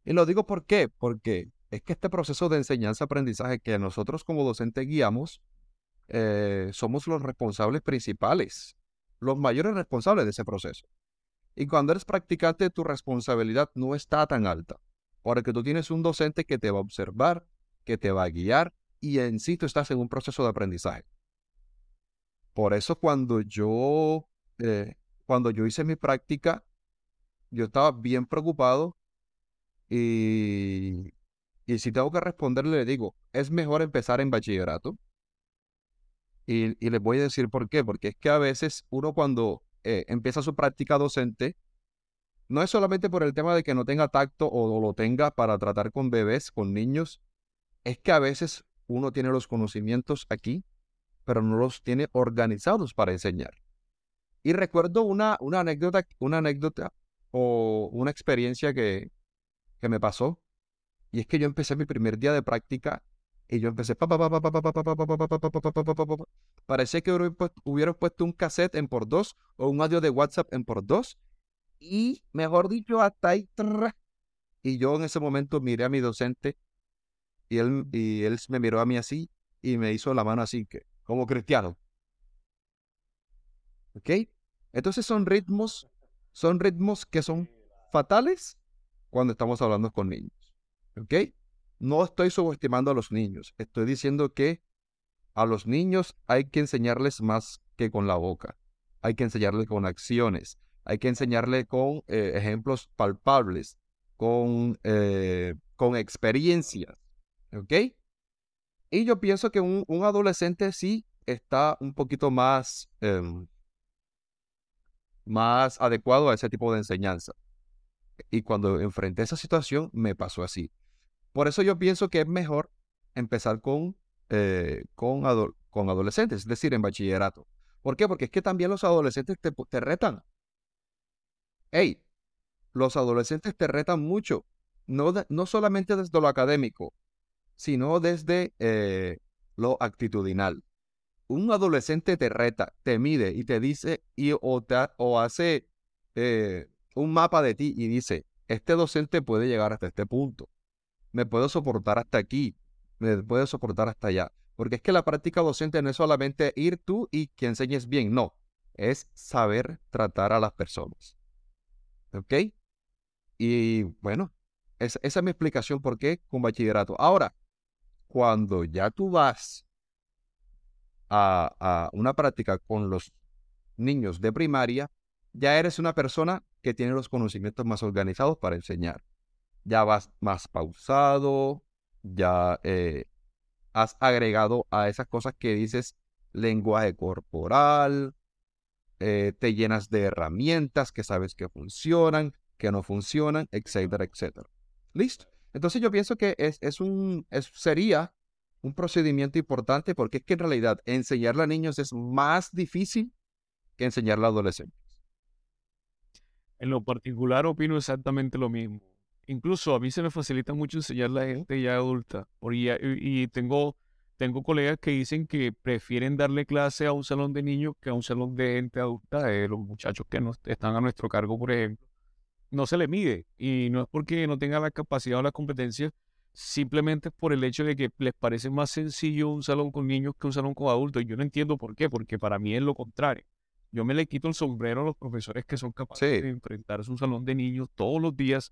Y lo digo por qué, porque es que este proceso de enseñanza-aprendizaje que nosotros como docentes guiamos, eh, somos los responsables principales, los mayores responsables de ese proceso. Y cuando eres practicante, tu responsabilidad no está tan alta, porque tú tienes un docente que te va a observar, que te va a guiar y en sí tú estás en un proceso de aprendizaje. Por eso cuando yo, eh, cuando yo hice mi práctica, yo estaba bien preocupado y, y si tengo que responderle, le digo, es mejor empezar en bachillerato. Y, y les voy a decir por qué, porque es que a veces uno cuando eh, empieza su práctica docente, no es solamente por el tema de que no tenga tacto o lo tenga para tratar con bebés, con niños, es que a veces uno tiene los conocimientos aquí, pero no los tiene organizados para enseñar. Y recuerdo una, una anécdota, una anécdota o una experiencia que, que me pasó. Y es que yo empecé mi primer día de práctica y yo empecé. Parecía que hubiera puesto un cassete en por dos o un audio de WhatsApp en por dos. Y mejor dicho, hasta ahí. Y yo en ese momento miré a mi docente y él, y él me miró a mí así y me hizo la mano así, que, como cristiano. ¿Ok? Entonces son ritmos, son ritmos que son fatales cuando estamos hablando con niños. ¿Ok? No estoy subestimando a los niños. Estoy diciendo que a los niños hay que enseñarles más que con la boca. Hay que enseñarles con acciones. Hay que enseñarles con eh, ejemplos palpables, con, eh, con experiencias. ¿Ok? Y yo pienso que un, adolescente sí está un poquito más, em, más adecuado a ese tipo de enseñanza. Y cuando enfrenté esa situación, me pasó así. Por eso yo pienso que es mejor empezar con, eh, con, con adolescentes, es decir, en bachillerato. ¿Por qué? Porque es que también los adolescentes te, te retan. Hey, los adolescentes te retan mucho, no, no solamente desde lo académico, sino desde eh, lo actitudinal. Un adolescente te reta, te mide y te dice y, o, o hace eh, un mapa de ti y dice, este docente puede llegar hasta este punto, me puedo soportar hasta aquí, me puede soportar hasta allá. Porque es que la práctica docente no es solamente ir tú y que enseñes bien, no, es saber tratar a las personas. ¿Ok? Y bueno, esa es mi explicación por qué con bachillerato. Ahora, cuando ya tú vas a, a, una práctica con los niños de primaria, ya eres una persona que tiene los conocimientos más organizados para enseñar. Ya vas más pausado, ya eh, has agregado a esas cosas que dices lenguaje corporal, eh, te llenas de herramientas que sabes que funcionan, que no funcionan, etcétera, etcétera. Listo. Entonces yo pienso que es, es un, sería un procedimiento importante porque es que en realidad enseñarle a niños es más difícil que enseñarle a adolescentes. En lo particular opino exactamente lo mismo. Incluso a mí se me facilita mucho enseñar a la gente ya adulta. Y, y tengo, tengo colegas que dicen que prefieren darle clase a un salón de niños que a un salón de gente adulta, de los muchachos que no están a nuestro cargo, por ejemplo no se le mide. Y no es porque no tenga la capacidad o la competencia, simplemente por el hecho de que les parece más sencillo un salón con niños que un salón con adultos. Y yo no entiendo por qué, porque para mí es lo contrario. Yo me le quito el sombrero a los profesores que son capaces de enfrentarse a un salón de niños todos los días.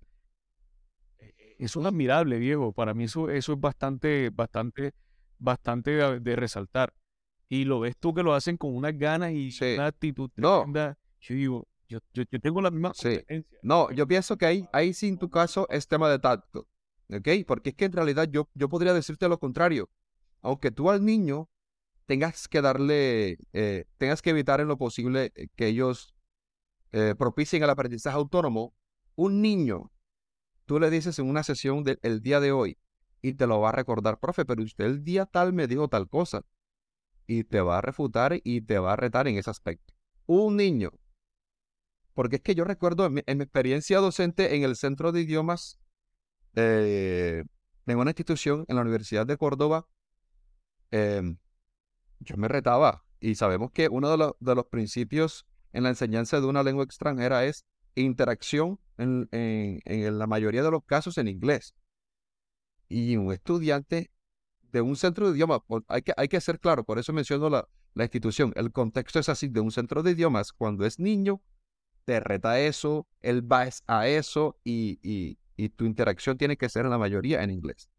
E, e, eso es admirable, Diego. Para mí eso, eso es bastante, bastante, bastante de, resaltar. Y lo ves tú que lo hacen con unas ganas y una actitud no. Yo digo, yo, tengo la misma sí. No, yo pienso que ahí, ahí sí en tu caso es tema de tacto. ¿Ok? Porque es que en realidad yo, yo podría decirte lo contrario. Aunque tú al niño tengas que darle, eh, tengas que evitar en lo posible eh, que ellos eh, propicien el aprendizaje autónomo, un niño, tú le dices en una sesión del día de hoy y te lo va a recordar, profe, pero usted el día tal me dijo tal cosa. Y te va a refutar y te va a retar en ese aspecto. Un niño porque es que yo recuerdo en mi, experiencia docente en el Centro de Idiomas eh, en una institución en la Universidad de Córdoba, em, yo me retaba. Y sabemos que uno de, los principios en la enseñanza de una lengua extranjera es interacción en, la mayoría de los casos en inglés. Y un estudiante de un centro de idiomas, hay que, hay que ser claro, por eso menciono la, la institución, el contexto es así, de un centro de idiomas, cuando es niño, te reta eso, él va a eso y, tu interacción tiene que ser en la mayoría en inglés.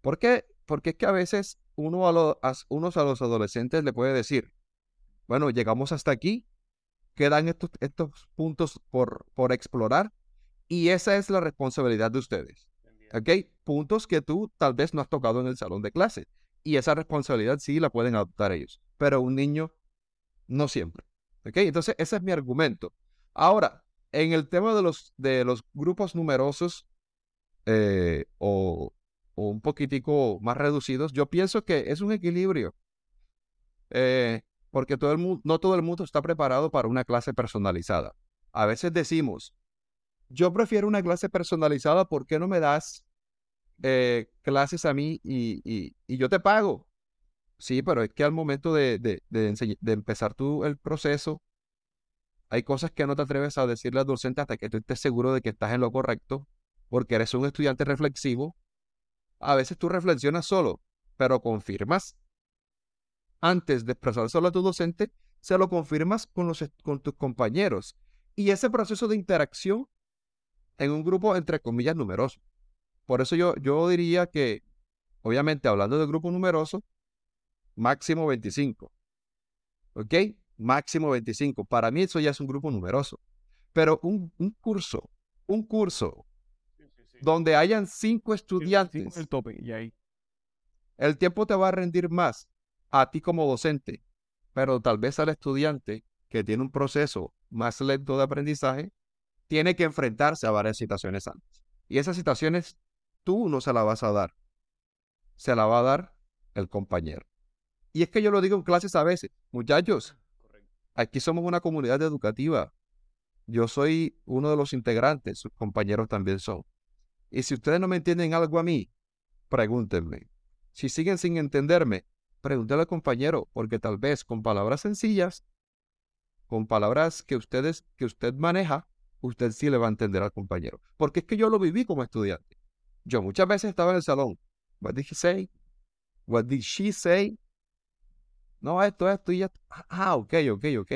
¿Por qué? Porque es que a veces uno a, unos a los adolescentes le puede decir, bueno, llegamos hasta aquí, quedan estos, estos puntos por, por explorar y esa es la responsabilidad de ustedes. ¿Ok? Puntos que tú tal vez no has tocado en el salón de clase. Y esa responsabilidad sí la pueden adoptar ellos. Pero un niño no siempre. ¿Ok? Entonces, ese es mi argumento. Ahora, en el tema de los, de los grupos numerosos eh, o, o, un poquitico más reducidos, yo pienso que es un equilibrio. Eh, porque todo el no todo el mundo está preparado para una clase personalizada. A veces decimos, yo prefiero una clase personalizada, ¿por qué no me das eh, clases a mí y, yo te pago? Sí, pero es que al momento de, de, empezar tú el proceso, hay cosas que no te atreves a decirle al docente hasta que tú estés seguro de que estás en lo correcto, porque eres un estudiante reflexivo. A veces tú reflexionas solo, pero confirmas antes de expresárselo a tu docente, se lo confirmas con, los, con tus compañeros. Y ese proceso de interacción en un grupo, entre comillas, numeroso. Por eso yo, yo diría que, obviamente, hablando de grupo numeroso, máximo 25. ¿Ok? Máximo 25. Para mí eso ya es un grupo numeroso. Pero un, curso, un curso donde hayan cinco estudiantes. el tope, y ahí. El tiempo te va a rendir más a ti como docente, pero tal vez al estudiante que tiene un proceso más lento de aprendizaje, tiene que enfrentarse a varias situaciones antes. Y esas situaciones tú no se las vas a dar, se la va a dar el compañero. Y es que yo lo digo en clases a veces, muchachos, aquí somos una comunidad educativa. Yo soy uno de los integrantes, sus compañeros también son. Y si ustedes no me entienden algo a mí, pregúntenme. Si siguen sin entenderme, pregúntale al compañero, porque tal vez con palabras sencillas, con palabras que ustedes, que usted maneja, usted sí le va a entender al compañero. Porque es que yo lo viví como estudiante. Yo muchas veces estaba en el salón. What did he say? What did she say? No, esto, esto y ya. Ah, ok, ok, ok.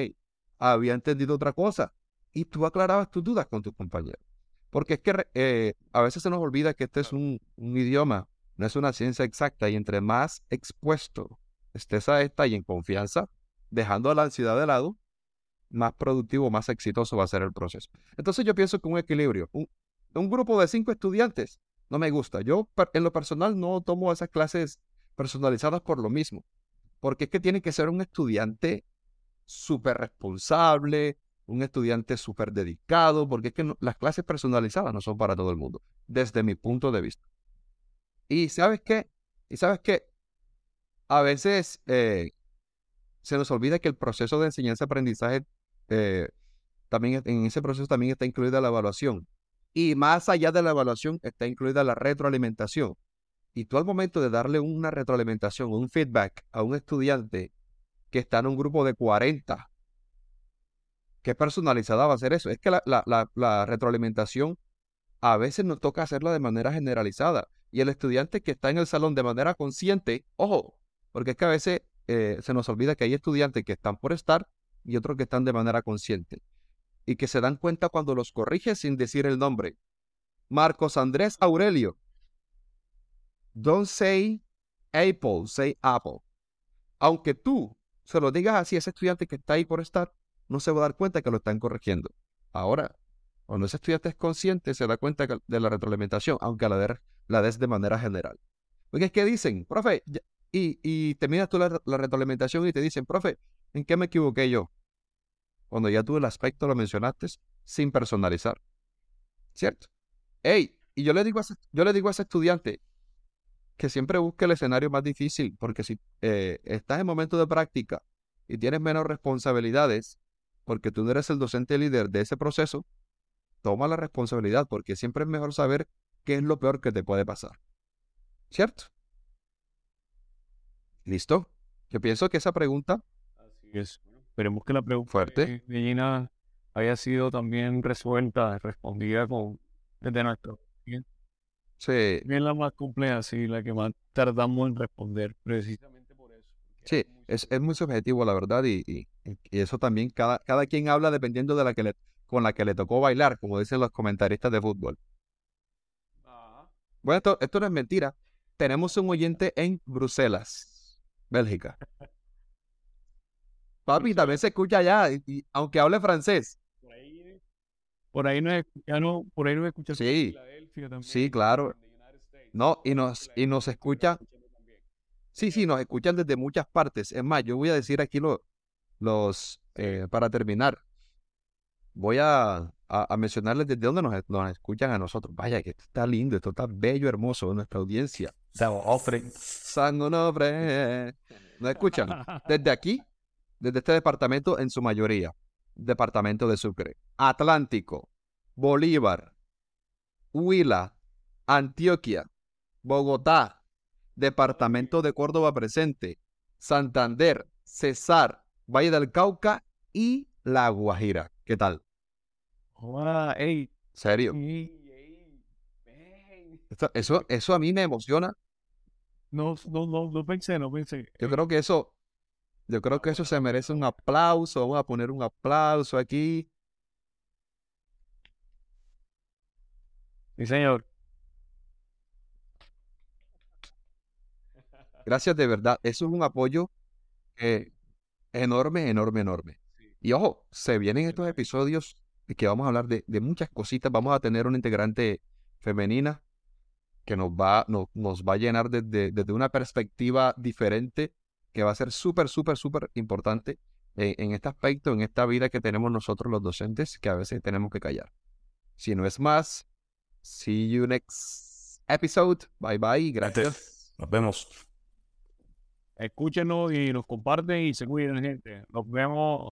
Había entendido otra cosa. Y tú aclarabas tus dudas con tus compañeros. Porque es que eh, a veces se nos olvida que este es un, un idioma no es una ciencia exacta y entre más expuesto estés a esta y en confianza, dejando la ansiedad de lado, más productivo, más exitoso va a ser el proceso. Entonces yo pienso que un equilibrio, un, grupo de cinco estudiantes, no me gusta. Yo en lo personal no tomo esas clases personalizadas por lo mismo, porque es que tiene que ser un estudiante súper responsable, un estudiante súper dedicado, porque es que las clases personalizadas no son para todo el mundo, desde mi punto de vista. Y sabes qué? Y sabes qué? A veces eh, se nos olvida que el proceso de enseñanza-aprendizaje, eh, también en ese proceso también está incluida la evaluación. Y más allá de la evaluación está incluida la retroalimentación. Y tú al momento de darle una retroalimentación, un feedback a un estudiante que está en un grupo de 40, ¿qué personalizada va a ser eso? Es que la, retroalimentación a veces nos toca hacerla de manera generalizada. Y el estudiante que está en el salón de manera consciente, ojo, porque es que a veces eh, se nos olvida que hay estudiantes que están por estar y otros que están de manera consciente. Y que se dan cuenta cuando los corrige sin decir el nombre. Marcos Andrés Aurelio. Don't say Apple, say Apple. Aunque tú se lo digas así a ese estudiante que está ahí por estar, no se va a dar cuenta que lo están corrigiendo. Ahora, cuando ese estudiante es consciente, se da cuenta de la retroalimentación, aunque la, de, la des de manera general. Porque es que dicen, profe, y, y terminas tú la, retroalimentación y te dicen, profe, ¿en qué me equivoqué yo? Cuando ya tú el aspecto lo mencionaste sin personalizar. ¿Cierto? Ey, y yo le digo a ese, yo le digo a ese estudiante que siempre busque el escenario más difícil, porque si eh, estás en momento de práctica y tienes menos responsabilidades, porque tú no eres el docente líder de ese proceso, toma la responsabilidad, porque siempre es mejor saber qué es lo peor que te puede pasar. ¿Cierto? ¿Listo? Yo pienso que esa pregunta... Así es. esperemos que la pregunta fuerte. de Gina haya sido también resuelta, respondida con desde nuestro. Bien. Sí. Bien la más compleja, sí, la que más tardamos en responder, precisamente por eso. Sí, es, es, muy subjetivo, la verdad, y, y, y, eso también, cada, cada quien habla dependiendo de la que le, con la que le tocó bailar, como dicen los comentaristas de fútbol. Bueno, esto, no es mentira. Tenemos un oyente en Bruselas, Bélgica. Papi, también se escucha allá, y, aunque hable francés. Por ahí, no, ya no, por ahí no escucha. Sí, sí, claro. No, y nos, y nos escucha. Sí, sí, nos escuchan desde muchas partes. Es más, yo voy a decir aquí los, eh, para terminar, voy a, a, mencionarles desde dónde nos, nos, escuchan a nosotros. Vaya, que esto está lindo, esto está bello, hermoso, nuestra audiencia. San Onofre. San Onofre. ¿Nos escuchan? Desde aquí, desde este departamento en su mayoría. Departamento de Sucre. Atlántico, Bolívar, Huila, Antioquia, Bogotá, Departamento de Córdoba presente, Santander, Cesar, Valle del Cauca y La Guajira. ¿Qué tal? Hola, ey. ¿Serio? eso, eso a mí me emociona. No, no, no, no pensé, no pensé. Yo creo que eso, yo creo que eso se merece un aplauso. Vamos a poner un aplauso aquí. Sí, señor. Gracias de verdad. Eso es un apoyo enorme, enorme, enorme. Y ojo, se vienen estos episodios que vamos a hablar de, muchas cositas. Vamos a tener una integrante femenina que nos va, nos va a llenar desde, desde, una perspectiva diferente, que va a ser súper, súper, súper importante en, en, este aspecto, en esta vida que tenemos nosotros los docentes, que a veces tenemos que callar. Si no es más, see you next episode. Bye bye. Gracias. Nos vemos. Escúchenos y nos comparten y se cuiden, gente. Nos vemos.